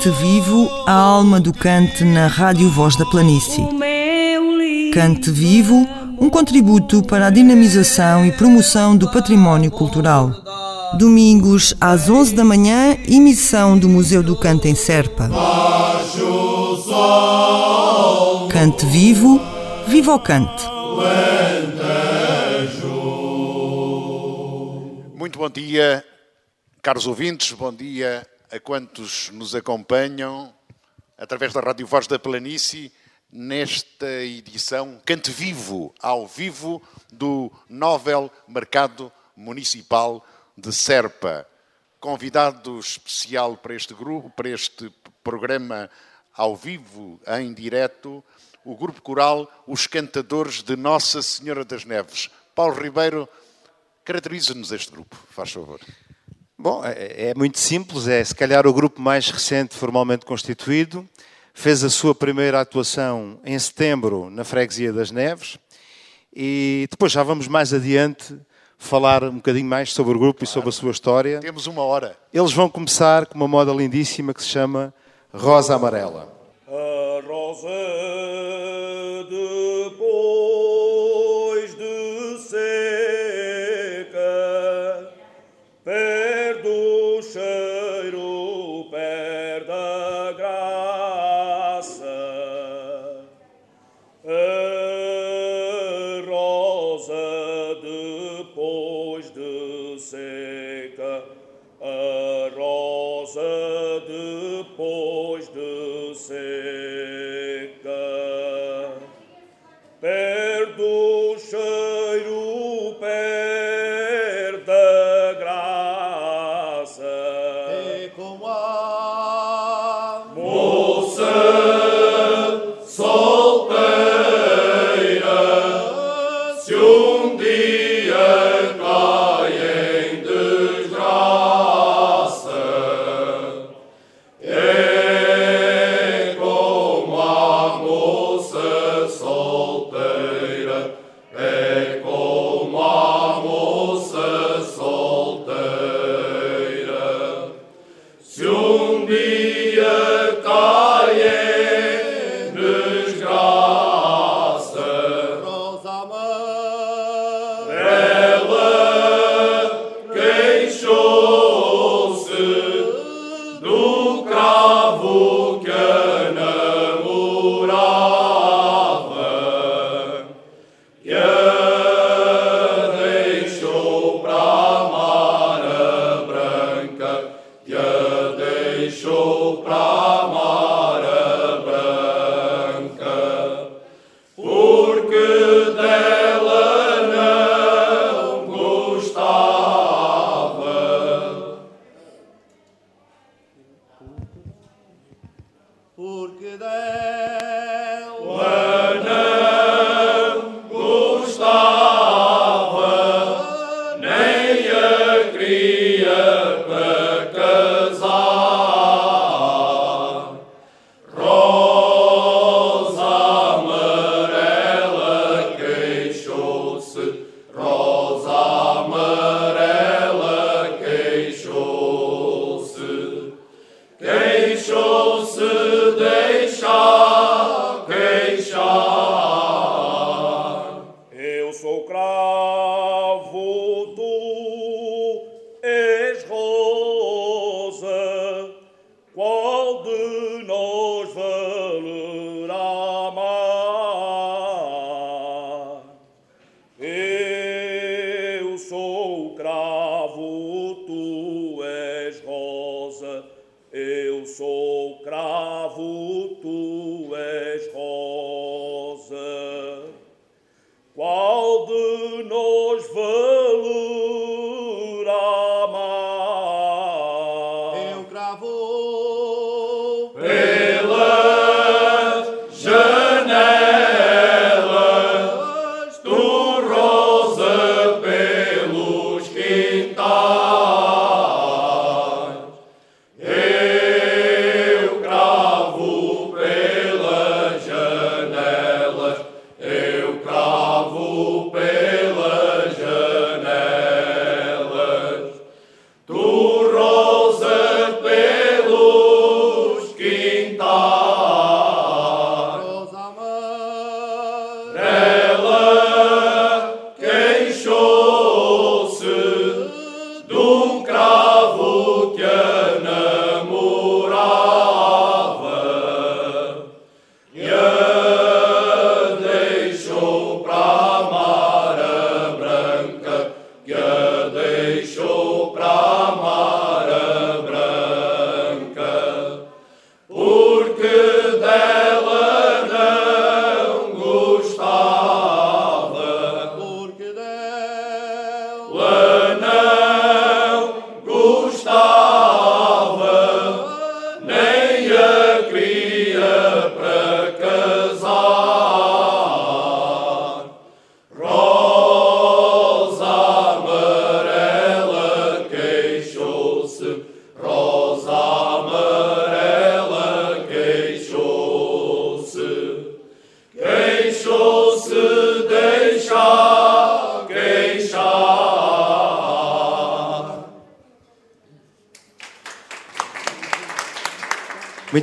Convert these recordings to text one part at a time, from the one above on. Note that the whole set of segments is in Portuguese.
Cante Vivo, a alma do cante na Rádio Voz da Planície. Cante Vivo, um contributo para a dinamização e promoção do património cultural. Domingos às 11 da manhã, emissão do Museu do Canto em Serpa. Cante Vivo, viva o cante. Muito bom dia, caros ouvintes, bom dia a quantos nos acompanham através da Rádio Voz da Planície nesta edição Cante Vivo, ao vivo do Nobel Mercado Municipal de Serpa. Convidado especial para este grupo, para este programa ao vivo, em direto, o grupo coral Os Cantadores de Nossa Senhora das Neves. Paulo Ribeiro, caracteriza-nos este grupo, faz favor. Bom, é, é muito simples, é se calhar o grupo mais recente formalmente constituído. Fez a sua primeira atuação em setembro na Freguesia das Neves e depois já vamos mais adiante falar um bocadinho mais sobre o grupo claro. e sobre a sua história. Temos uma hora. Eles vão começar com uma moda lindíssima que se chama Rosa Amarela. A rosa depois de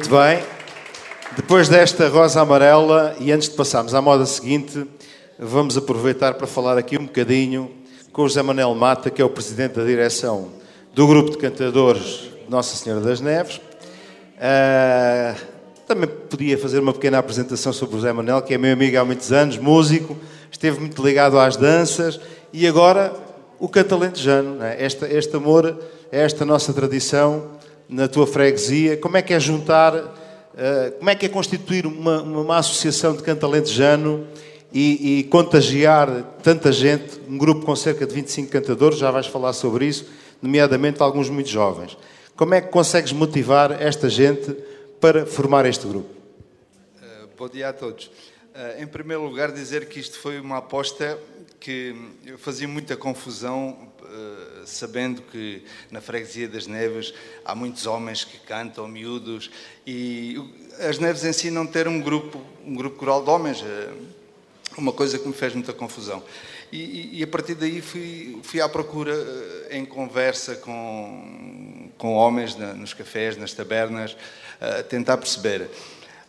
Muito bem. Depois desta rosa amarela, e antes de passarmos à moda seguinte, vamos aproveitar para falar aqui um bocadinho com o José Manuel Mata, que é o presidente da direção do grupo de cantadores Nossa Senhora das Neves. Uh, também podia fazer uma pequena apresentação sobre o José Manuel, que é meu amigo há muitos anos, músico, esteve muito ligado às danças e agora o cantalentejano. É? Este, este amor, esta nossa tradição na tua freguesia, como é que é juntar, uh, como é que é constituir uma, uma associação de cantalentejano e, e, contagiar tanta gente, um grupo com cerca de 25 cantadores, já vais falar sobre isso, nomeadamente alguns muito jovens. Como é que consegues motivar esta gente para formar este grupo? Uh, bom dia a todos. Uh, em primeiro lugar, dizer que isto foi uma aposta que fazia muita confusão, sabendo que na freguesia das Neves há muitos homens que cantam, miúdos, e as Neves em si não ter um grupo, um grupo coral de homens, uma coisa que me fez muita confusão. E, e, a partir daí fui, fui à procura, em conversa com, com homens na, nos cafés, nas tabernas, uh, tentar perceber.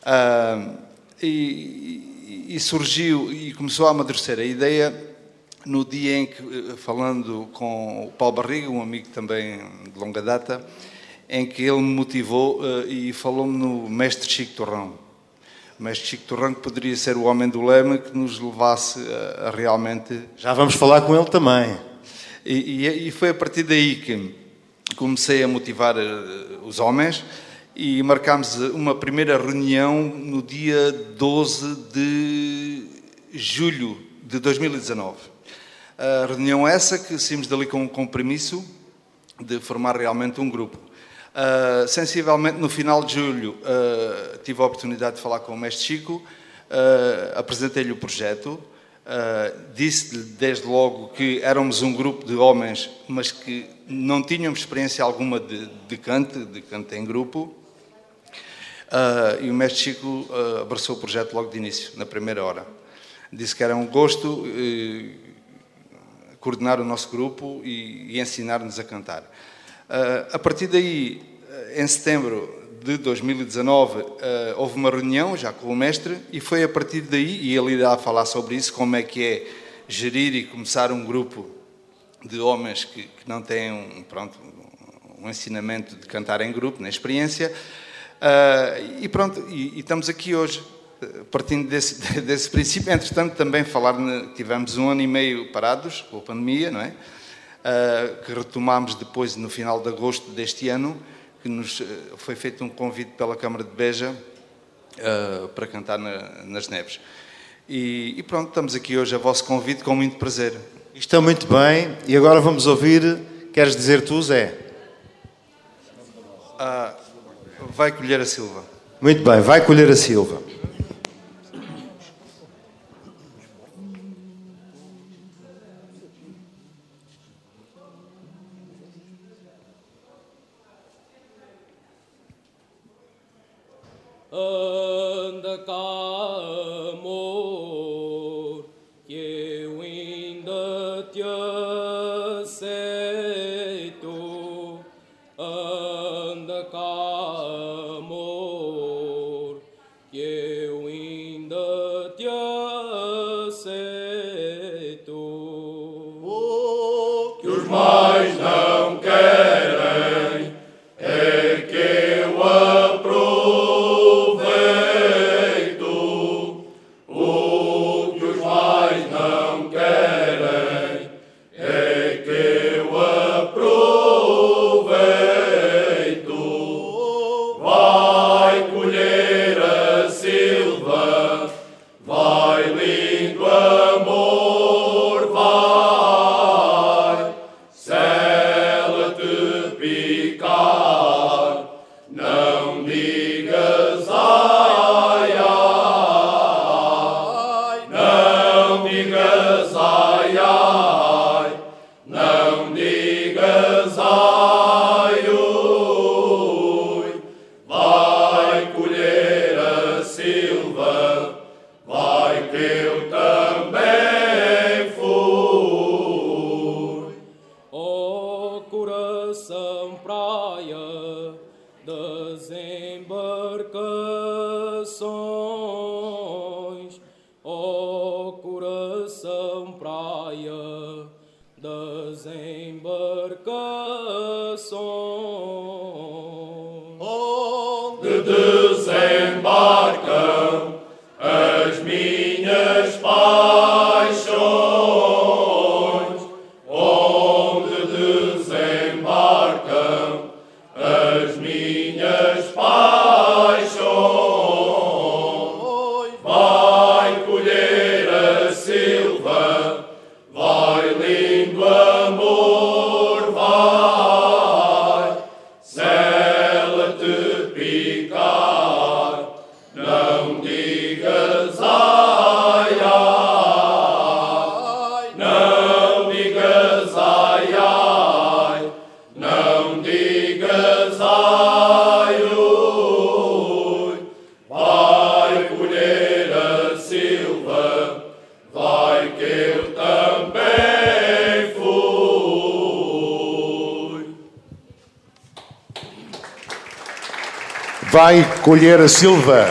Uh, e, e, surgiu e começou a amadurecer a ideia no dia em que, eh, falando com o Paulo Barriga, um amigo também de longa data, em que ele me motivou uh, e falou-me no mestre Chico Torrão. O mestre Chico Torrão que poderia ser o homem do lema que nos levasse a, a realmente... Já vamos falar com ele também. E, e, e, foi a partir daí que comecei a motivar os homens e marcámos uma primeira reunião no dia 12 de julho de 2019. A reunião essa que saímos dali com um compromisso de formar realmente um grupo. Uh, sensivelmente no final de julho uh, tive a oportunidade de falar com o mestre Chico, uh, apresentei-lhe o projeto, disse-lhe desde logo que éramos um grupo de homens, mas que não tínhamos experiência alguma de, de canto, de canto em grupo, e o mestre Chico abraçou o projeto logo de início, na primeira hora. Disse que era um gosto coordenar o nosso grupo e, e ensinar-nos a cantar. Ah, a partir daí, em setembro de 2019, houve uma reunião já com o mestre e foi a partir daí, e ele irá falar sobre isso, como é que é gerir e começar um grupo de homens que, que não têm um, pronto, um ensinamento de cantar em grupo, na experiência, Uh, e pronto, e, e, estamos aqui hoje, partindo desse, desse princípio. Entretanto, também falar, tivemos um ano e meio parados com a pandemia, não é? Uh, que retomámos depois no final de agosto deste ano, que nos foi feito um convite pela Câmara de Beja uh, para cantar na, nas neves. E, e, pronto, estamos aqui hoje a vosso convite com muito prazer. Está muito bem, e agora vamos ouvir, queres dizer tu, Zé? Uh, vai colher a Silva. Muito bem, vai colher a Silva. Anda cá, Vai colher a Silva.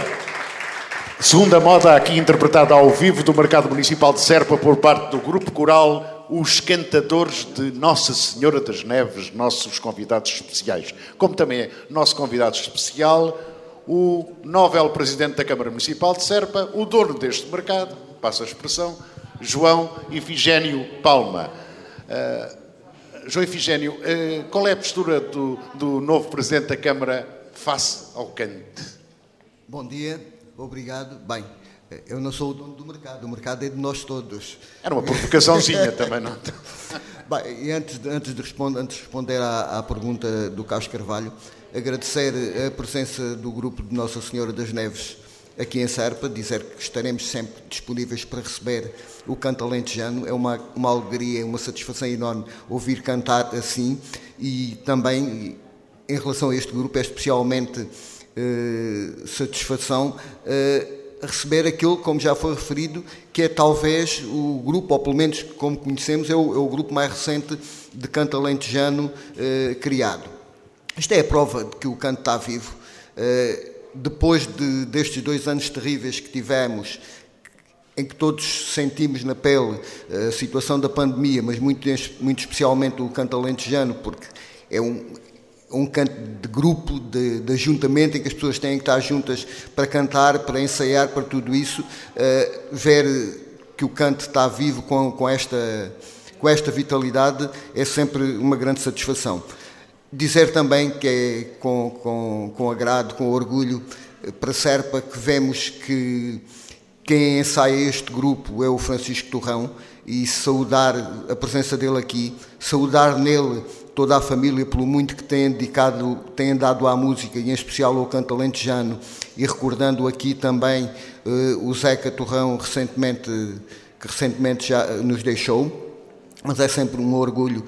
Segunda moda aqui interpretada ao vivo do Mercado Municipal de Serpa por parte do Grupo Coral Os Cantadores de Nossa Senhora das Neves, nossos convidados especiais. Como também é nosso convidado especial, o Nobel Presidente da Câmara Municipal de Serpa, o dono deste mercado, passa a expressão, João Ifigênio Palma. Ah, João Ifigênio, eh, qual é a postura do, do novo Presidente da Câmara face ao cante? Bom dia, obrigado. Bem, eu não sou o dono do mercado, o mercado é de nós todos. Era uma provocaçãozinha também, não? Bem, e antes de, antes de, responder, antes de responder à, à pergunta do Carlos Carvalho, agradecer a presença do grupo de Nossa Senhora das Neves aqui em Serpa, dizer que estaremos sempre disponíveis para receber o canto alentejano. É uma, uma alegria, uma satisfação enorme ouvir cantar assim e também em relação a este grupo é especialmente eh, satisfação eh, receber aquilo, como já foi referido, que é talvez o grupo, ou pelo menos como conhecemos, é o, é o grupo mais recente de canto alentejano eh, criado. Isto é a prova de que o canto está vivo. Depois de, destes dois anos terríveis que tivemos, em que todos sentimos na pele a situação da pandemia, mas muito, muito especialmente o canto alentejano, porque é um, um canto de grupo, de, de, ajuntamento, em que as pessoas têm que estar juntas para cantar, para ensaiar, para tudo isso, uh, ver que o canto está vivo com, com, esta, com esta vitalidade é sempre uma grande satisfação. Dizer também que é com, com, com agrado, com orgulho, para Serpa, que vemos que quem ensaia este grupo é o Francisco Torrão e saudar a presença dele aqui, saudar nele toda a família pelo muito que têm dedicado, têm dado à música e em especial ao canto alentejano e recordando aqui também uh, o Zeca Torrão recentemente, que recentemente já nos deixou mas é sempre um orgulho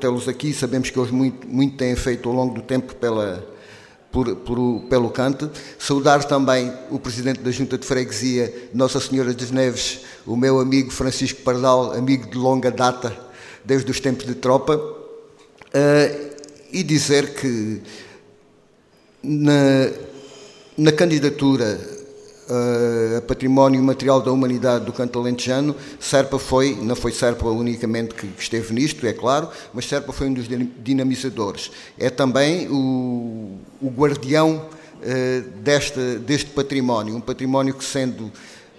tê-los aqui. Sabemos que eles muito, muito têm feito ao longo do tempo pela, por, por, pelo cante. Saudar também o Presidente da Junta de Freguesia, Nossa Senhora das Neves, o meu amigo Francisco Pardal, amigo de longa data, desde os tempos de tropa, uh, e dizer que na, na candidatura a Património Material da Humanidade do Canto Alentejano, Serpa foi, não foi Serpa unicamente que esteve nisto, é claro, mas Serpa foi um dos dinamizadores. É também o, o guardião uh, deste, deste património, um património que sendo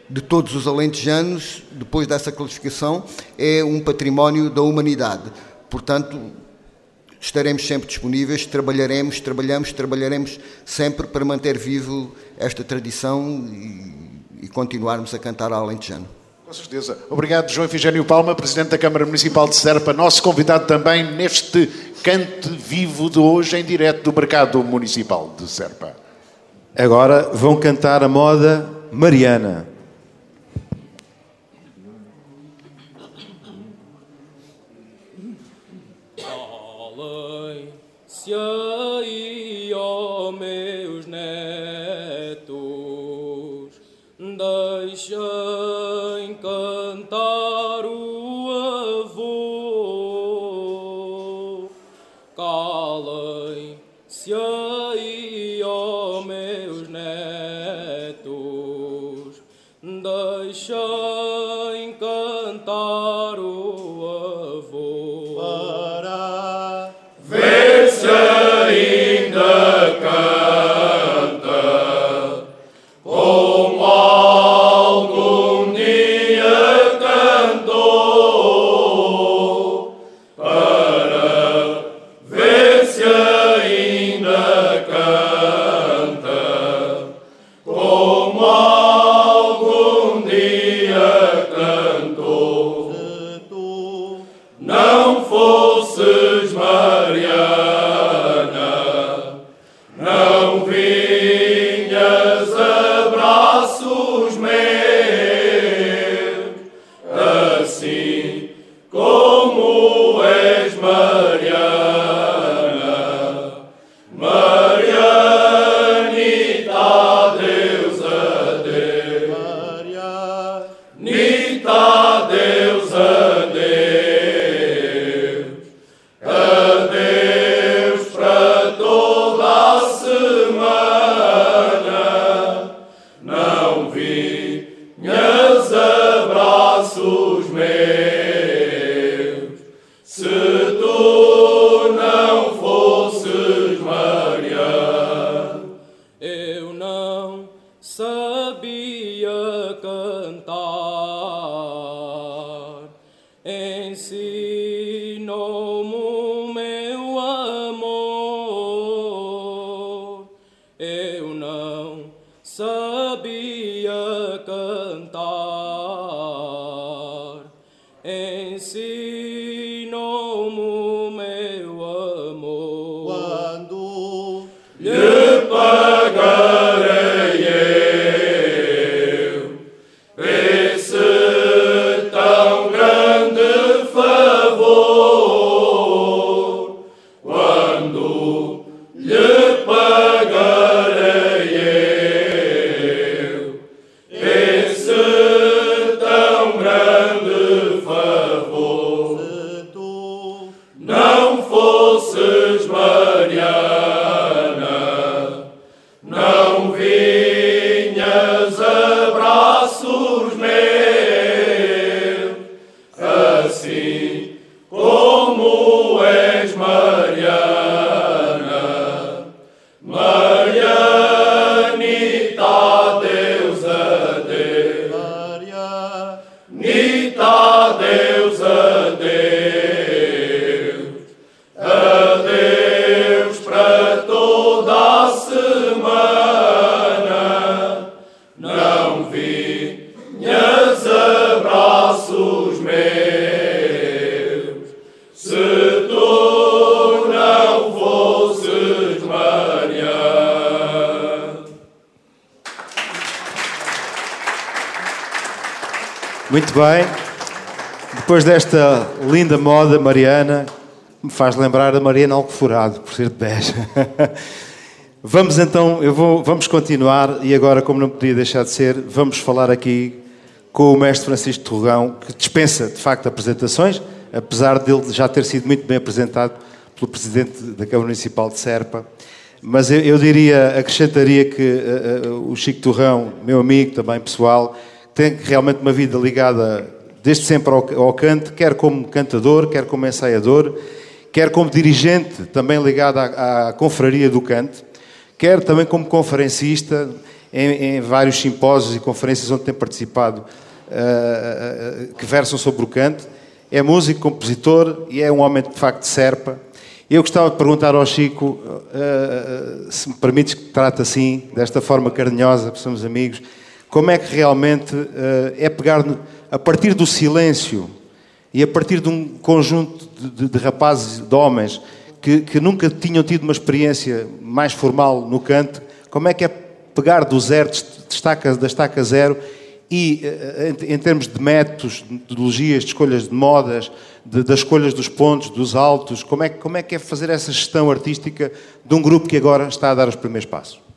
de todos os alentejanos, depois dessa classificação, é um património da humanidade. Portanto, estaremos sempre disponíveis, trabalharemos, trabalhamos, trabalharemos sempre para manter vivo esta tradição e, e continuarmos a cantar a Alentejano. Com certeza. Obrigado, João Efigênio Palma, Presidente da Câmara Municipal de Serpa, nosso convidado também neste cante vivo de hoje em direto do Mercado Municipal de Serpa. Agora vão cantar a moda Mariana. Se aí, bem. Depois desta linda moda, Mariana, me faz lembrar a Mariana Alcoforado, por ser de Beja. Vamos então, eu vou, vamos continuar e agora, como não podia deixar de ser, vamos falar aqui com o mestre Francisco Torrão, que dispensa de facto apresentações, apesar dele já ter sido muito bem apresentado pelo presidente da Câmara Municipal de Serpa. Mas eu, eu diria, acrescentaria que uh, uh, o Chico Torrão, meu amigo também pessoal, tem realmente uma vida ligada desde sempre ao, ao canto, quer como cantador, quer como ensaiador, quer como dirigente, também ligado à, à confraria do canto, quer também como conferencista em, em, vários simpósios e conferências onde tem participado, uh, uh, que versam sobre o canto. É músico, compositor e é um homem de facto de serpa. Eu gostava de perguntar ao Chico, uh, se me permites que te trate assim, desta forma carinhosa, porque somos amigos, como é que realmente uh, é pegar a partir do silêncio e a partir de um conjunto de, de, rapazes, de homens que, que, nunca tinham tido uma experiência mais formal no canto, como é que é pegar do zero, de estaca, da estaca zero e, uh, em, em, termos de métodos, de metodologias, de escolhas de modas, de, das escolhas dos pontos, dos altos, como é, como é que é fazer essa gestão artística de um grupo que agora está a dar os primeiros passos?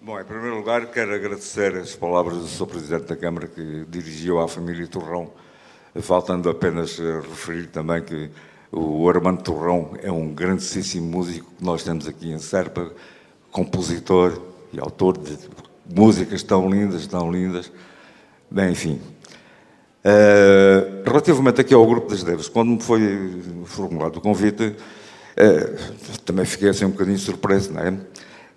Bom, em primeiro lugar, quero agradecer as palavras do Sr. Presidente da Câmara que dirigiu à família Torrão, faltando apenas eh, referir também que o Armando Torrão é um grandíssimo músico que nós temos aqui em Serpa, compositor e autor de músicas tão lindas, tão lindas. Bem, enfim. Uh, relativamente aqui ao Grupo das Devas, quando me foi formulado o convite, uh, também fiquei assim um bocadinho surpreso, não é?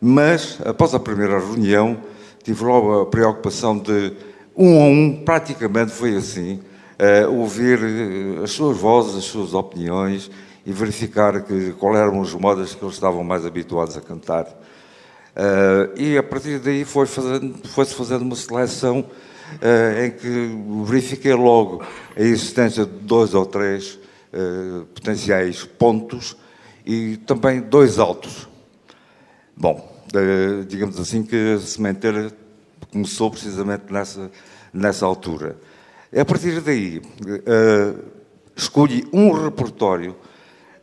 Mas, após a primeira reunião, tive logo a preocupação de, um a um, praticamente foi assim, uh, ouvir eh, as suas vozes, as suas opiniões e verificar que, qual eram os modas que eles estavam mais habituados a cantar. Uh, e a partir daí foi fazendo, foi-se fazendo uma seleção uh, em que verifiquei logo a existência de dois ou três potenciais pontos e também dois altos. Bom, digamos assim, que a sementeira começou precisamente nessa, nessa altura. A partir daí, uh, escolhi um repertório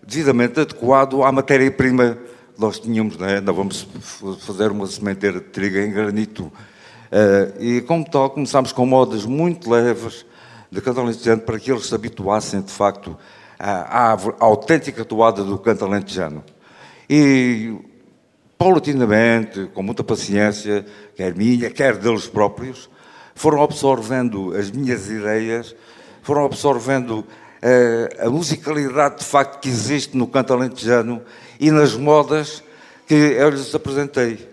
devidamente adequado à matéria-prima que nós tínhamos, né? vamos fazer uma sementeira de trigo em granito. Uh, e como tal, começámos com modas muito leves de canto alentejano para que eles se habituassem, de facto, à, à autêntica toada do canto alentejano. E paulatinamente, com muita paciência, quer minha, quer deles próprios, foram absorvendo as minhas ideias, foram absorvendo uh, a musicalidade de facto que existe no canto alentejano e nas modas que eu lhes apresentei.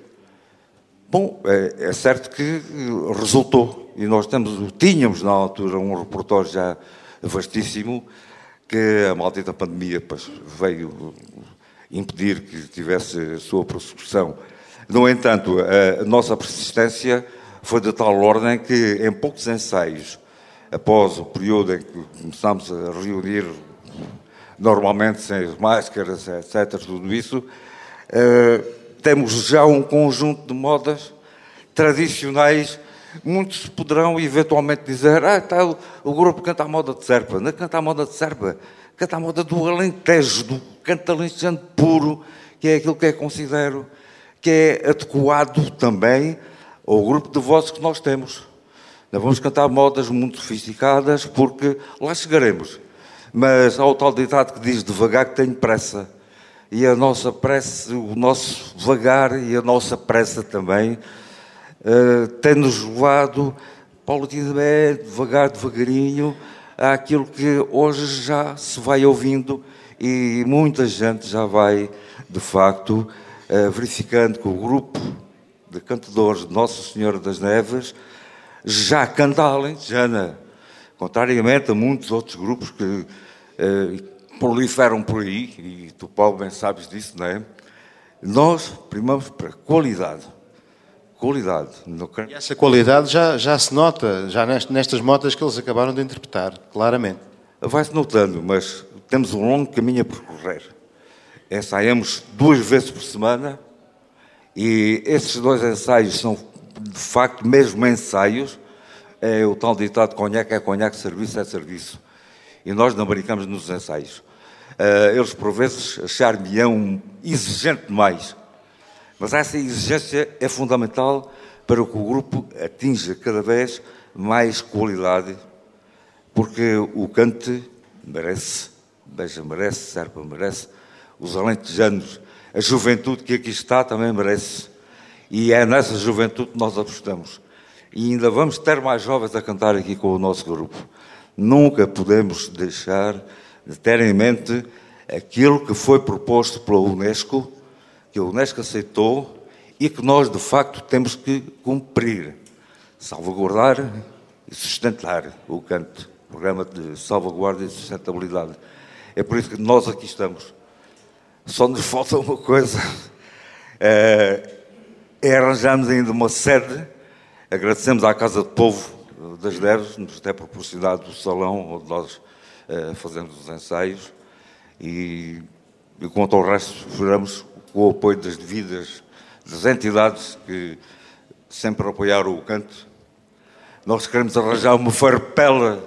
Bom, é, é certo que resultou, e nós temos, tínhamos na altura um repertório já vastíssimo, que a maldita pandemia pois, veio impedir que tivesse sua prossecução. No entanto, a nossa persistência foi de tal ordem que, em poucos ensaios, após o período em que começámos a reunir, normalmente sem máscaras, etc., tudo isso, eh, temos já um conjunto de modas tradicionais. Muitos poderão eventualmente dizer: Ah, está o, o grupo canta a moda de Serpa. Não canta a moda de Serpa canto à moda do Alentejo, do canto alentejano puro, que é aquilo que eu considero que é adequado também ao grupo de vozes que nós temos. Não vamos cantar modas muito sofisticadas, porque lá chegaremos. Mas há o tal ditado que diz devagar que tenho pressa. E a nossa pressa, o nosso vagar e a nossa pressa também uh, tem-nos levado paulatinamente, devagar, devagarinho, àquilo que hoje já se vai ouvindo e muita gente já vai, de facto, uh, verificando que o grupo de cantadores de Nossa Senhora das Neves já canta a alentejana, contrariamente a muitos outros grupos que eh, proliferam por aí, e tu, Paulo, bem sabes disso, não é? Nós primamos para qualidade. Qualidade. E essa qualidade já, já se nota, já nestas motas que eles acabaram de interpretar, claramente. Vai-se notando, mas temos um longo caminho a percorrer. Ensaiamos duas vezes por semana e esses dois ensaios são de facto, mesmo ensaios, é o tal ditado conhaque é conhaque, serviço é serviço. E nós não brincamos nos ensaios. Uh, eles, por vezes, achar-me-ão exigente demais. Mas essa exigência é fundamental para que o grupo atinja cada vez mais qualidade, porque o cante merece, Beja merece, Serpa merece, os alentejanos, a juventude que aqui está também merece. E é nessa juventude que nós apostamos. E ainda vamos ter mais jovens a cantar aqui com o nosso grupo. Nunca podemos deixar de ter em mente aquilo que foi proposto pela Unesco, que a Unesco aceitou e que nós, de facto, temos que cumprir. Salvaguardar e sustentar o canto, o programa de salvaguarda e sustentabilidade. É por isso que nós aqui estamos. Só nos falta uma coisa. É, é arranjarmos ainda uma sede. Agradecemos à Casa do Povo das Neves, nos ter proporcionado o salão onde nós uh, fazemos os ensaios e, e quanto ao resto, esperamos o apoio das devidas das entidades que sempre apoiaram o canto. Nós queremos arranjar uma farpela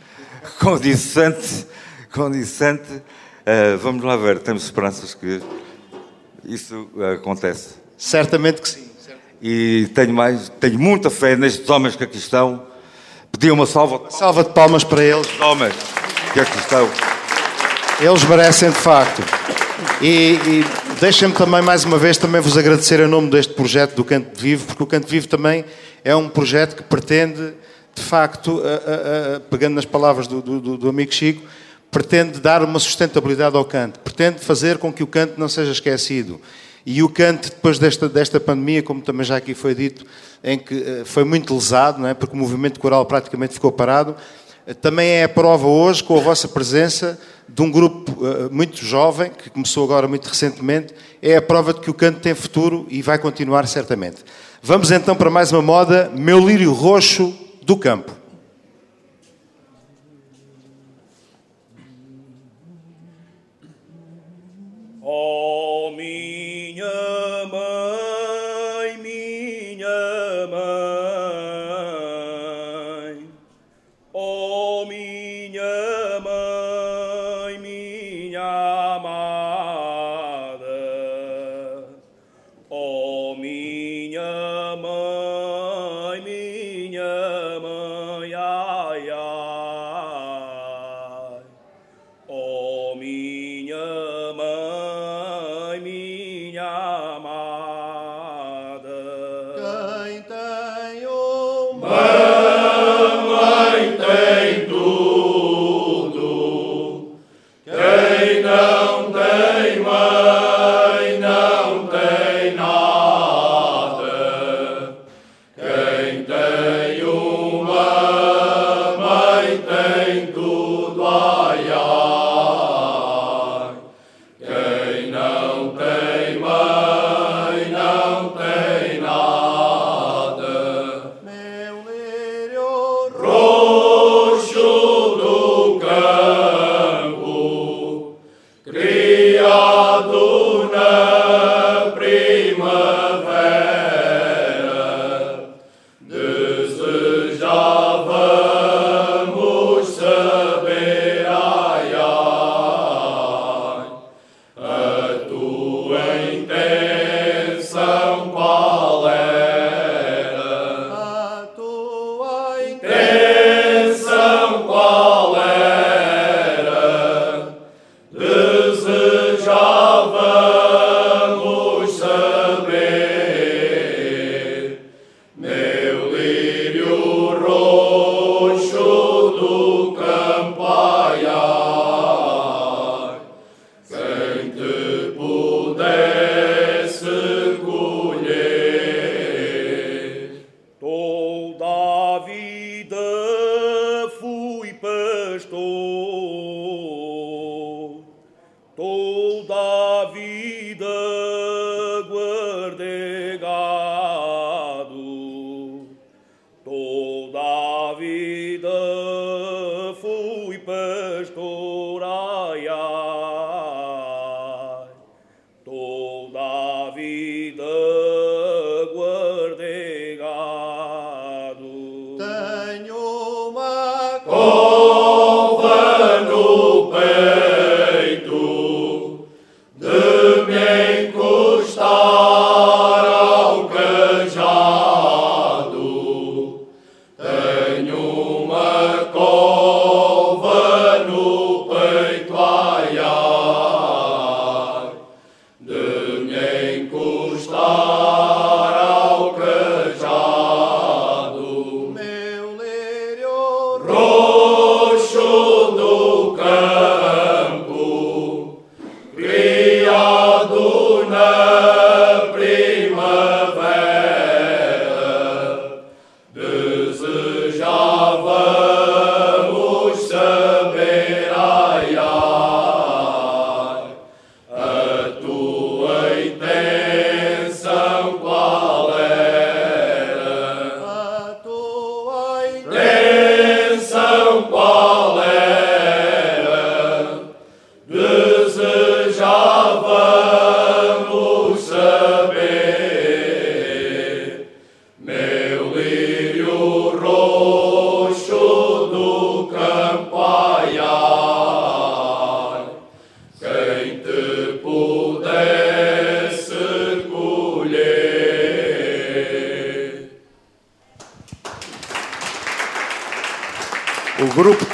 condicente, condicente. Uh, vamos lá ver, temos esperanças que isso acontece. Certamente que sim. E tenho mais, tenho muita fé nestes homens que aqui estão. Pedi uma salva, salva de palmas para eles. Homens que aqui estão. Eles merecem de facto. E, e deixem-me também mais uma vez também vos agradecer em nome deste projeto do Canto Vivo, porque o Canto Vivo também é um projeto que pretende, de facto, a, a, a, pegando nas palavras do, do, do amigo Chico, pretende dar uma sustentabilidade ao canto, pretende fazer com que o canto não seja esquecido. E o Cante, depois desta, desta pandemia, como também já aqui foi dito, em que eh, foi muito lesado, não é? porque o movimento coral praticamente ficou parado, eh, também é a prova hoje, com a vossa presença, de um grupo uh, muito jovem, que começou agora muito recentemente, é a prova de que o canto tem futuro e vai continuar certamente. Vamos então para mais uma moda, Meu Lírio Roxo do Campo.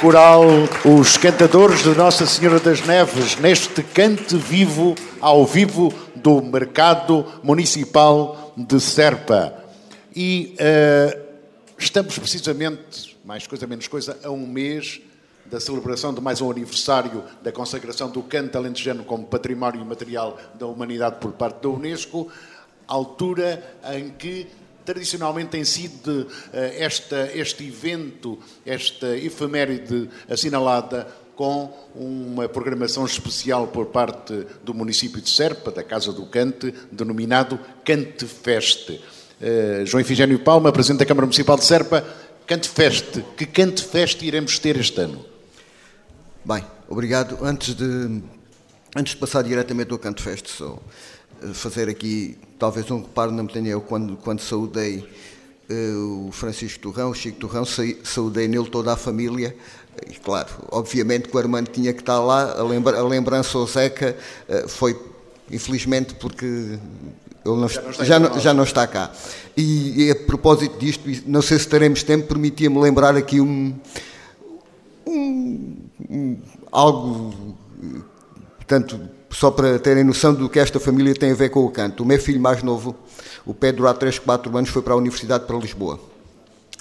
Coral Os Cantadores de Nossa Senhora das Neves, neste cante vivo, ao vivo, do Mercado Municipal de Serpa. E uh, estamos precisamente, mais coisa menos coisa, a um mês da celebração de mais um aniversário da consagração do canto alentejano como património imaterial da humanidade por parte da Unesco, altura em que tradicionalmente tem sido eh, esta, este evento, esta efeméride assinalada com uma programação especial por parte do município de Serpa, da Casa do Cante, denominado Cante Feste. Uh, João Efigênio Palma, Presidente da Câmara Municipal de Serpa, Cante Feste. Que Cante Feste iremos ter este ano? Bem, obrigado. Antes de, antes de passar diretamente ao Cante Feste, só fazer aqui talvez um reparo na montanha. Eu, quando, quando saudei uh, o Francisco Torrão, o Chico Torrão, saudei nele toda a família. E, claro, obviamente que o Armando tinha que estar lá. A, lembra, a lembrança ao Zeca uh, foi, infelizmente, porque ele não, já, não está, já, não, já não está cá. E, e, a propósito disto, não sei se teremos tempo, permitia-me lembrar aqui um, um, um algo, portanto, só para terem noção do que esta família tem a ver com o canto. O meu filho mais novo, o Pedro, há 3, 4 anos, foi para a Universidade para Lisboa.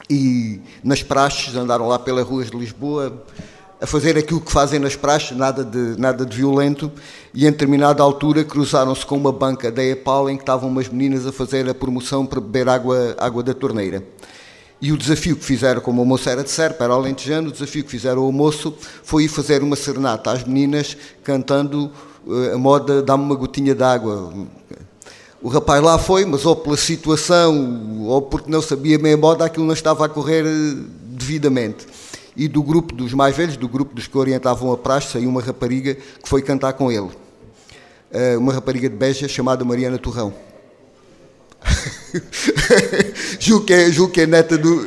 E nas praxes, andaram lá pelas ruas de Lisboa a fazer aquilo que fazem nas praxes, nada de, nada de violento, e em determinada altura cruzaram-se com uma banca da EPAL em que estavam umas meninas a fazer a promoção para beber água, água da torneira. E o desafio que fizeram, como o moço era de Serpa, era alentejano, o desafio que fizeram ao moço foi ir fazer uma serenata às meninas cantando a moda dá-me uma gotinha de água. O rapaz lá foi, mas ou pela situação, ou porque não sabia bem a moda, aquilo não estava a correr eh, devidamente. E do grupo dos mais velhos, do grupo dos que orientavam a praxe, saiu uma rapariga que foi cantar com ele. Eh, uma rapariga de Beja chamada Mariana Torrão. que é, que é neta do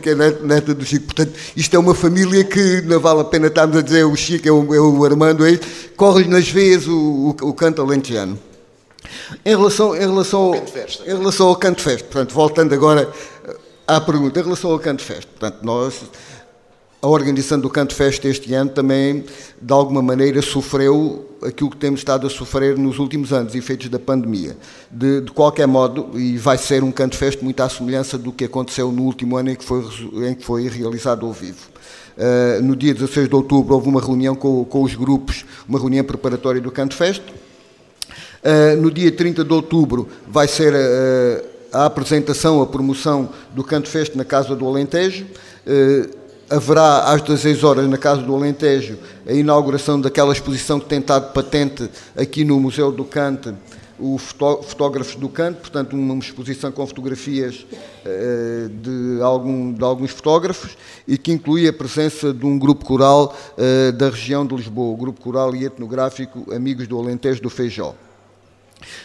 que é neta, neta, do Chico. Portanto, isto é uma família que não vale a pena estarmos a dizer o Chico, é o, é o Armando, é corre-lhe nas veias o, o, o canto alentejano. Em relação, em, relação, em relação ao canto festa, portanto, voltando agora à pergunta, em relação ao canto festa, portanto, nós a organização do Canto Festa este ano também, de alguma maneira, sofreu aquilo que temos estado a sofrer nos últimos anos, efeitos da pandemia. De, de qualquer modo, e vai ser um Canto Festa muito à semelhança do que aconteceu no último ano em que foi, em que foi realizado ao vivo. Uh, no dia 16 de outubro houve uma reunião com, com os grupos, uma reunião preparatória do Canto Festa. Uh, no dia 30 de outubro vai ser uh, a apresentação, a promoção do Canto Festa na Casa do Alentejo haverá às 16 horas na Casa do Alentejo a inauguração daquela exposição que tem estado patente aqui no Museu do Cante, o Fotógrafos do Cante, portanto uma exposição com fotografias uh, de, algum, de, alguns fotógrafos e que inclui a presença de um grupo coral uh, da região de Lisboa, o Grupo Coral e Etnográfico Amigos do Alentejo do Feijó.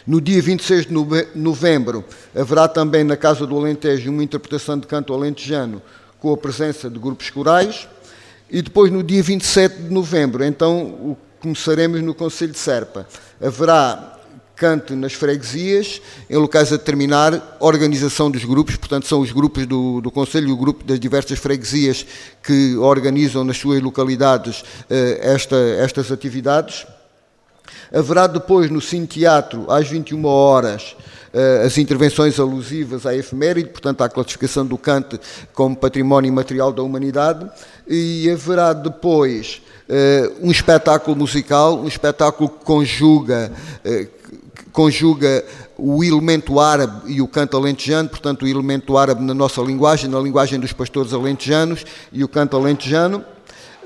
No dia 26 de novembro haverá também na Casa do Alentejo uma interpretação de canto alentejano com a presença de grupos corais. E depois, no dia 27 de novembro, então começaremos no Conselho de Serpa. Haverá canto nas freguesias, em locais a determinar, organização dos grupos, portanto, são os grupos do, do Conselho o grupo das diversas freguesias que organizam nas suas localidades eh, esta, estas atividades. Haverá depois no Cine Teatro, às 21 horas, as intervenções alusivas à efeméride, portanto, à classificação do canto como património imaterial da humanidade, e haverá depois uh, um espetáculo musical, um espetáculo que conjuga, uh, conjuga o elemento árabe e o canto alentejano, portanto, o elemento árabe na nossa linguagem, na linguagem dos pastores alentejanos e o canto alentejano.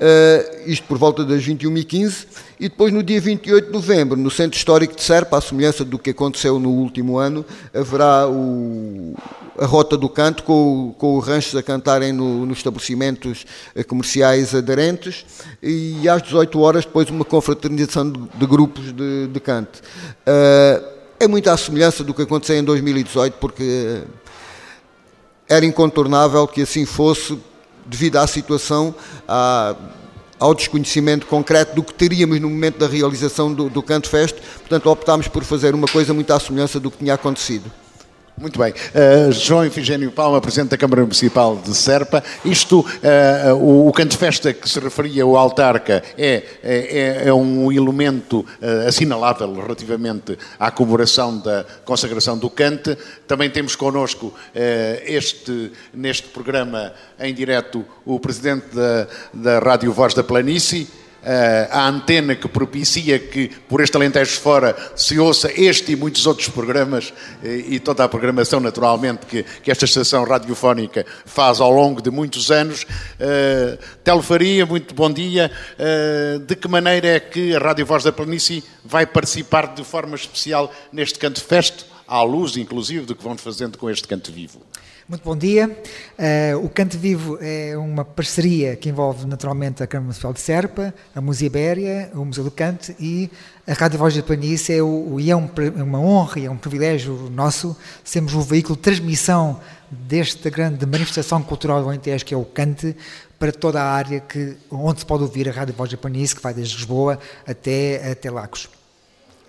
Uh, isto por volta das 21h15, e depois no dia 28 de novembro, no Centro Histórico de Serpa, à semelhança do que aconteceu no último ano, haverá o, a Rota do Canto, com, com os ranchos a cantarem no, nos estabelecimentos eh, comerciais aderentes, e às 18 horas depois uma confraternização de, de grupos de, de canto. Uh, é muito à semelhança do que aconteceu em 2018, porque era incontornável que assim fosse, devido à situação, à, ao desconhecimento concreto do que teríamos no momento da realização do, do Canto Fest, portanto optámos por fazer uma coisa muito à semelhança do que tinha acontecido. Muito bem. Uh, João Efigênio Palma, Presidente da Câmara Municipal de Serpa. Isto, uh, o, o canto festa que se referia ao autarca é, é, é um elemento uh, assinalável relativamente à comemoração da consagração do cante. Também temos connosco este, neste programa em direto o Presidente da, da Rádio Voz da Planície, a antena que propicia que por este Alentejo fora se ouça este e muitos outros programas eh, e toda a programação naturalmente que, que esta estação radiofónica faz ao longo de muitos anos. Uh, muito bom dia. Uh, de que maneira é que a Rádio Voz da Planície vai participar de forma especial neste Canto Fest, à luz inclusive do que vamos fazendo com este Canto Vivo? Muito bom dia. Uh, o Canto Vivo é uma parceria que envolve naturalmente a Câmara Municipal de Serpa, a Museu Ibéria, o Museu do Canto e a Rádio Voz da Planície. É, o, é um, uma honra e é um privilégio nosso sermos o veículo de transmissão desta grande manifestação cultural do Alentejo que é o Cante para toda a área que, onde se pode ouvir a Rádio Voz da Planície, que vai desde Lisboa até, até Lagos.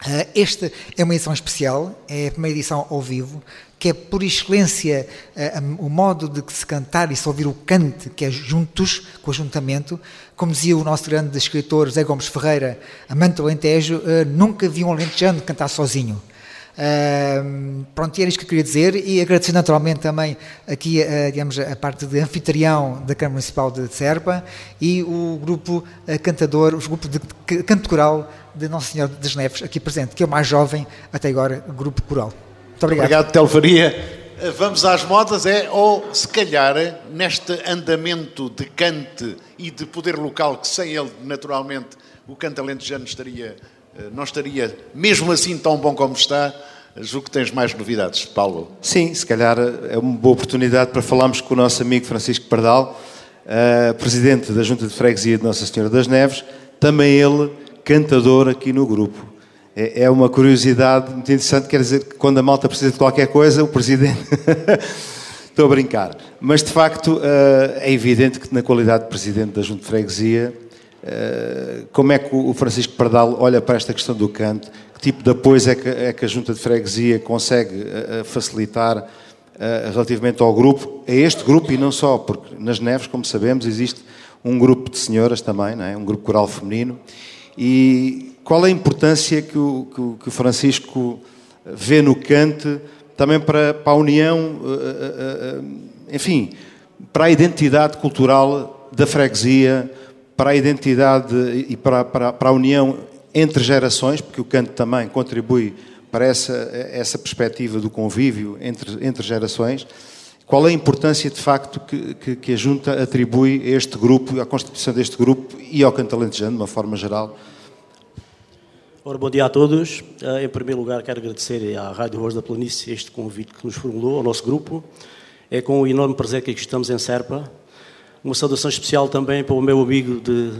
Uh, esta é uma edição especial, é a primeira edição ao vivo, que é por excelência uh, o modo de se cantar e se ouvir o cante, que é juntos, com o ajuntamento. Como dizia o nosso grande escritor José Gomes Ferreira, amante do Alentejo, uh, nunca vi um alentejano cantar sozinho. Uh, pronto, era isto que eu queria dizer e agradecer naturalmente também aqui, uh, digamos, a parte de anfitrião da Câmara Municipal de Serpa e o grupo uh, cantador, o grupo de canto coral de Nossa Senhora das Neves aqui presente, que é o mais jovem até agora grupo coral. Muito obrigado. Obrigado, Telfaria. Vamos às modas, é, ou se calhar, neste andamento de cante e de poder local, que sem ele, naturalmente, o canto alentejano estaria eh, não estaria mesmo assim tão bom como está. Julgo que tens mais novidades, Paulo. Sim, se calhar é uma boa oportunidade para falarmos com o nosso amigo Francisco Pardal, uh, presidente da Junta de Freguesia de Nossa Senhora das Neves, também ele cantador aqui no grupo. É, é uma curiosidade muito interessante, quer dizer que quando a malta precisa de qualquer coisa, o presidente. Estou a brincar. Mas de facto uh, é evidente que, na qualidade de presidente da Junta de Freguesia, eh, como é que o Francisco Pardal olha para esta questão do canto? Que tipo de apoio é que, é que a Junta de Freguesia consegue eh, eh, facilitar relativamente ao grupo, a este grupo e não só, porque nas Neves, como sabemos, existe um grupo de senhoras também, não é? um grupo coral feminino. E qual a importância que o, que o, que o Francisco vê no cante também para, para a união, enfim, para a identidade cultural da freguesia, para a identidade e para, para, para a união entre gerações, porque o canto também contribui para essa, essa perspectiva do convívio entre, entre gerações. Qual é a importância, de facto, que, que, que, a Junta atribui a este grupo, à constituição deste grupo e ao canto alentejano, de uma forma geral? Ora, bom dia a todos. Eh, em primeiro lugar, quero agradecer à Rádio Voz da Planície este convite que nos formulou, ao nosso grupo. É com um enorme prazer que aqui estamos em Serpa, uma saudação especial também para o meu amigo de,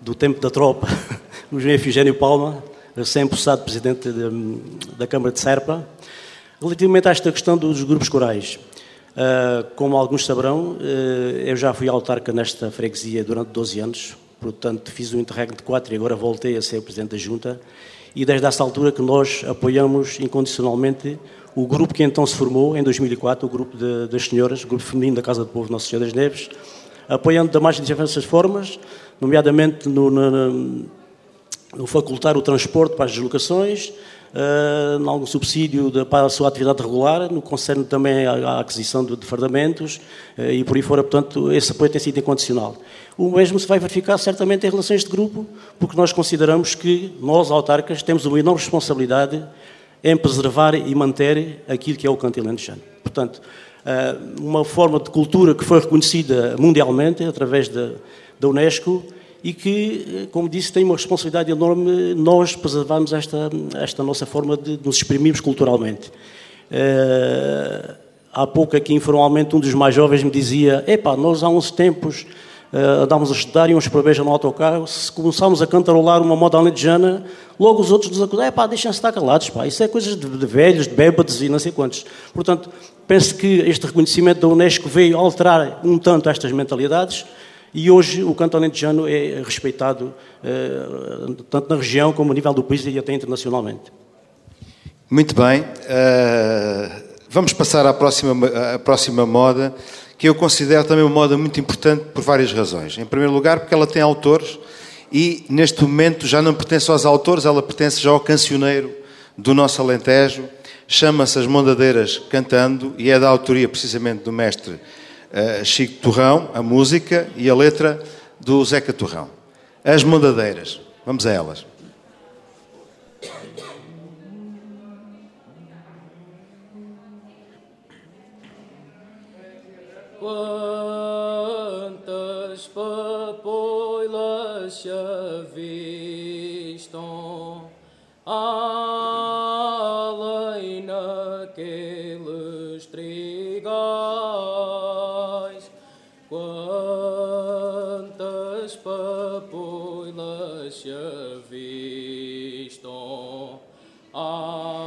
do tempo da tropa, o João Efigênio Palma, recém-possado presidente de, da Câmara de Serpa. Relativamente a esta questão dos grupos corais, uh, como alguns saberão, uh, eu já fui autarca nesta freguesia durante 12 anos, portanto fiz um interregno de 4 e agora voltei a ser presidente da Junta, e desde essa altura que nós apoiamos incondicionalmente o grupo que então se formou, em 2004, o grupo de, das senhoras, o grupo feminino da Casa do Povo Nossa Senhora das Neves, apoiando de mais diversas formas, nomeadamente no, no, no facultar o transporte para as deslocações, em algum subsídio de, para a sua atividade regular, no concerne também à, aquisição de, de fardamentos uh, e por aí fora, portanto, esse apoio tem sido incondicional. O mesmo se vai verificar certamente em relações de grupo, porque nós consideramos que nós, autarcas, temos uma enorme responsabilidade em preservar e manter aquilo que é o canto alentejano. Portanto, uh, uma forma de cultura que foi reconhecida mundialmente através da, da Unesco e que, como disse, tem uma responsabilidade enorme nós preservarmos esta, esta nossa forma de nos exprimirmos culturalmente. Uh, há pouco aqui, informalmente, um dos mais jovens me dizia epá, nós há uns tempos uh, andámos a estudar e uns para no autocarro, se começámos a cantarolar uma moda alentejana, logo os outros nos acusam, epá, deixem-se estar calados, pá, isso é coisas de, de velhos, de bêbados e não sei quantos. Portanto, penso que este reconhecimento da Unesco veio alterar um tanto estas mentalidades, e hoje o canto alentejano é respeitado uh, tanto na região como a nível do país e até internacionalmente. Muito bem. Uh, vamos passar à próxima, à próxima moda, que eu considero também uma moda muito importante por várias razões. Em primeiro lugar, porque ela tem autores e, neste momento, já não pertence aos autores, ela pertence já ao cancioneiro do nosso Alentejo. Chama-se As Mondadeiras Cantando e é da autoria, precisamente, do mestre Chico Torrão, a música e a letra do Zeca Torrão. As Mondadeiras. Vamos a elas. Quantas papoilas se avistam além naqueles trigais? Quantas papoilas se avistam além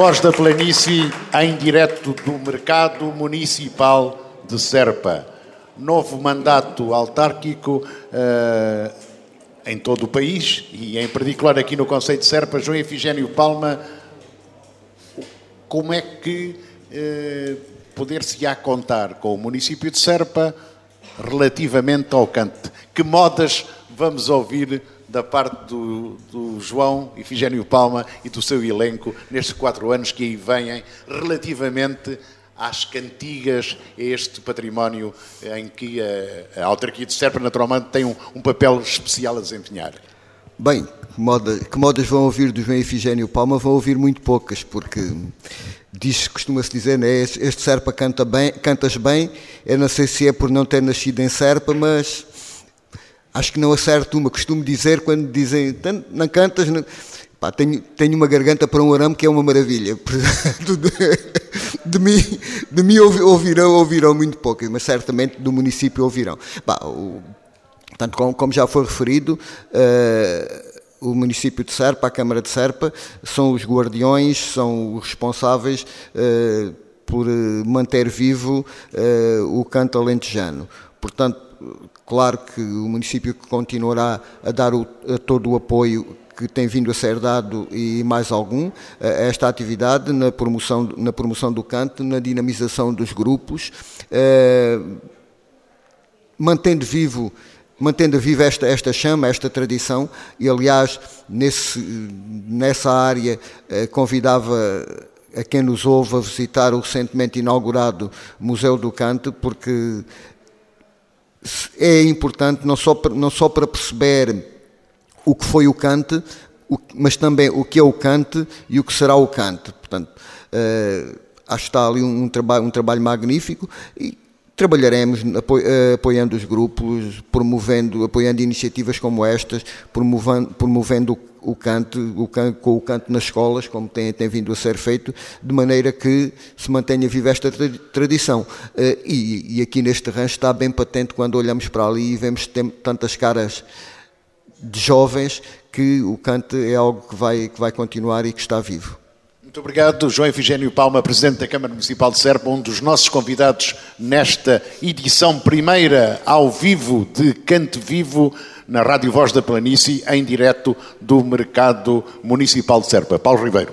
Voz da Planície, em direto do Mercado Municipal de Serpa. Novo mandato autárquico eh, em todo o país e, em particular, aqui no Conselho de Serpa. João Efigênio Palma, como é que eh, poder-se-á contar com o município de Serpa relativamente ao cante? Que modas vamos ouvir da parte do, João Efigênio Palma e do seu elenco nestes quatro anos que aí vêm relativamente às cantigas, a este património em que a, a autarquia de Serpa naturalmente tem um, um papel especial a desempenhar? Bem, que, moda, que modas vão ouvir do João Efigênio Palma? Vão ouvir muito poucas, porque diz, costuma-se dizer, né, este Serpa canta bem, cantas bem, eu não sei se é por não ter nascido em Serpa, mas acho que não acerto uma. Costumo dizer quando dizem, "Tan- não cantas, não... Pá, tenho, tenho uma garganta para um arame que é uma maravilha. De, mim, de mim ouvi- ouvirão, ouvirão muito poucas, mas certamente do município ouvirão. Pá, o- como, como já foi referido, eh, o município de Serpa, a Câmara de Serpa, são os guardiões, são os responsáveis eh, por eh, manter vivo eh, o canto alentejano. Portanto, claro que o município continuará a dar o- a todo o apoio que tem vindo a ser dado e mais algum a esta atividade na promoção, na promoção do canto, na dinamização dos grupos, eh, mantendo vivo mantendo viva esta, esta chama, esta tradição, e aliás, nesse, nessa área eh, convidava a quem nos ouve a visitar o recentemente inaugurado Museu do Canto, porque é importante não só para, não só para perceber o que foi o cante, o- mas também o que é o cante e o que será o cante. Portanto, eh, acho que está ali um, trabalho, um trabalho magnífico e trabalharemos eh, apoiando os grupos, promovendo, apoiando iniciativas como estas, promovendo, promovendo o, canto, o can- com o canto nas escolas, como tem, tem vindo a ser feito, de maneira que se mantenha viva esta tra- tradição. Eh, e, e aqui neste rancho está bem patente quando olhamos para ali e vemos tantas caras de jovens que o canto é algo que vai, que vai continuar e que está vivo. Muito obrigado, João Efigênio Palma, Presidente da Câmara Municipal de Serpa, um dos nossos convidados nesta edição primeira ao vivo de Canto Vivo na Rádio Voz da Planície, em direto do Mercado Municipal de Serpa. Paulo Ribeiro.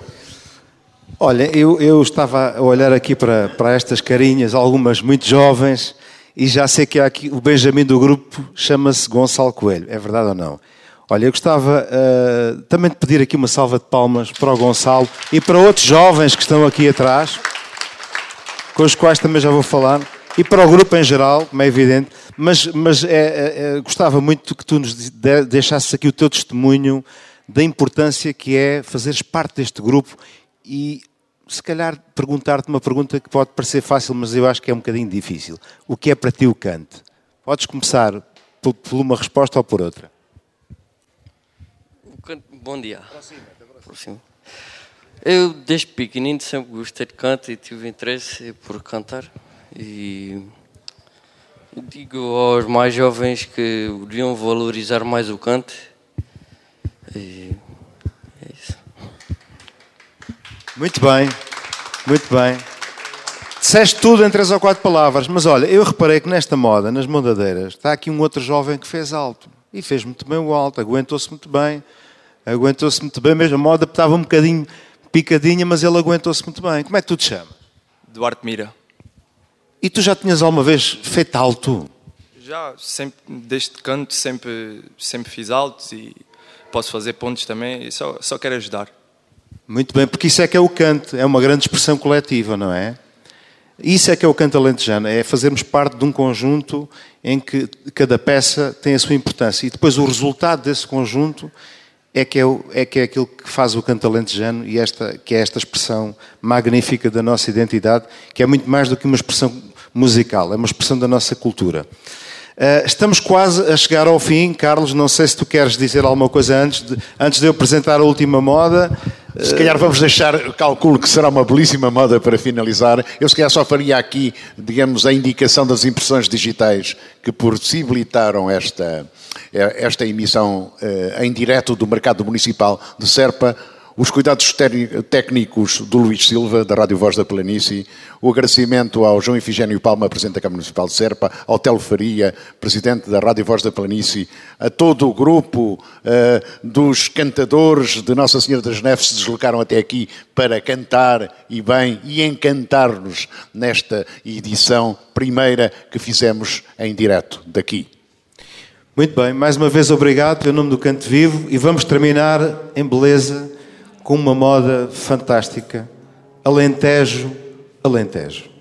Olha, eu, eu estava a olhar aqui para, para estas carinhas, algumas muito jovens, e já sei que há aqui o Benjamin do grupo chama-se Gonçalo Coelho. É verdade ou não? Olha, eu gostava ah, também de pedir aqui uma salva de palmas para o Gonçalo e para outros jovens que estão aqui atrás, com os quais também já vou falar, e para o grupo em geral, como é evidente, mas, mas é, é, é, gostava muito que tu nos de- deixasses aqui o teu testemunho da importância que é fazeres parte deste grupo e se calhar perguntar-te uma pergunta que pode parecer fácil, mas eu acho que é um bocadinho difícil. O que é para ti o cante? Podes começar por, por uma resposta ou por outra. Canto- Bom dia. Aproxima. Eu, desde pequenino, sempre gostei de canto e tive interesse por cantar. E digo aos mais jovens que deviam valorizar mais o canto. E é isso. Muito bem, muito bem. Disseste tudo em três ou quatro palavras, mas olha, eu reparei que nesta moda, nas mondadeiras, está aqui um outro jovem que fez alto. E fez muito bem o alto, aguentou-se muito bem. Aguentou-se muito bem, mesmo a moda estava um bocadinho picadinha, mas ele aguentou-se muito bem. Como é que tu te chamas? Duarte Mira. E tu já tinhas alguma vez feito alto? Já, sempre, desde canto, sempre, sempre fiz altos e posso fazer pontos também. e Só, só quero ajudar. Muito bem, porque isso é que é o canto, é uma grande expressão coletiva, não é? Isso é que é o canto alentejano, é fazermos parte de um conjunto em que cada peça tem a sua importância e depois o resultado desse conjunto é que é, o, é, que é aquilo que faz o canto alentejano e esta, que é esta expressão magnífica da nossa identidade, que é muito mais do que uma expressão musical, é uma expressão da nossa cultura. Uh, estamos quase a chegar ao fim, Carlos. Não sei se tu queres dizer alguma coisa antes de, antes de eu apresentar a última moda. Se calhar vamos deixar, calculo que será uma belíssima moda para finalizar. Eu se calhar só faria aqui, digamos, a indicação das impressões digitais que possibilitaram esta, esta emissão uh, em direto do mercado municipal de Serpa. Os cuidados técnicos do Luís Silva, da Rádio Voz da Planície, o agradecimento ao João Ifigênio Palma, Presidente da Câmara Municipal de Serpa, ao Telo Faria, Presidente da Rádio Voz da Planície, a todo o grupo uh, dos cantadores de Nossa Senhora das Neves se deslocaram até aqui para cantar e bem e encantar-nos nesta edição primeira que fizemos em direto daqui. Muito bem, mais uma vez obrigado em nome do Canto Vivo e vamos terminar em beleza com uma moda fantástica. Alentejo, Alentejo.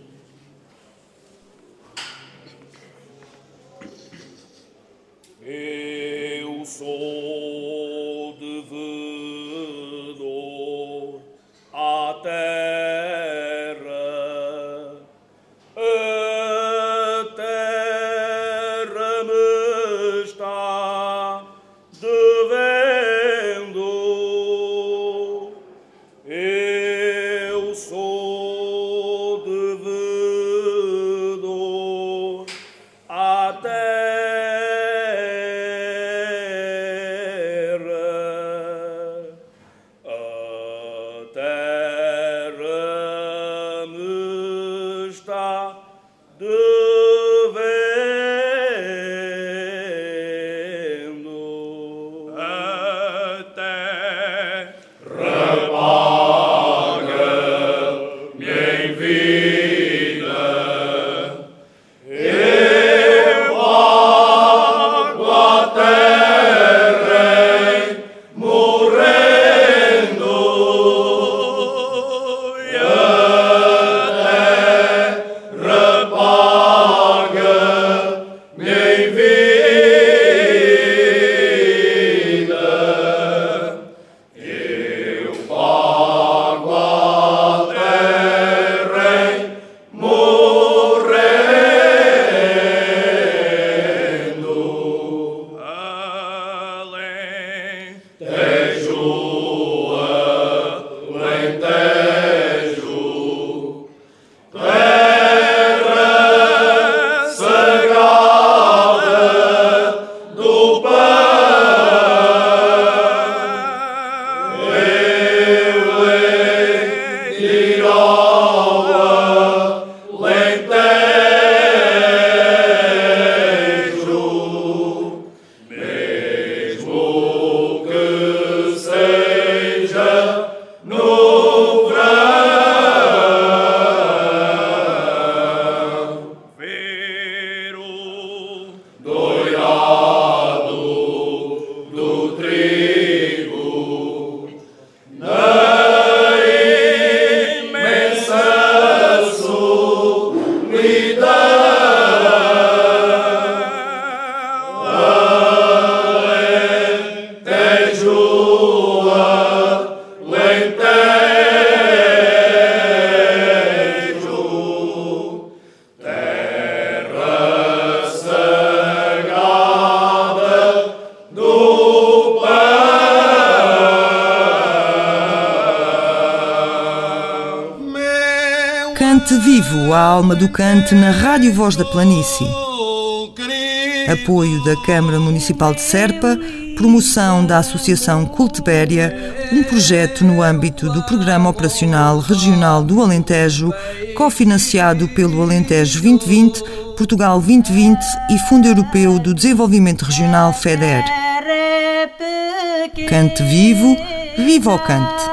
Na Rádio Voz da Planície. Apoio da Câmara Municipal de Serpa, promoção da Associação Cultibéria, um projeto no âmbito do Programa Operacional Regional do Alentejo, cofinanciado pelo Alentejo 2020, Portugal 2020 e Fundo Europeu do Desenvolvimento Regional FEDER. Cante vivo, viva o cante!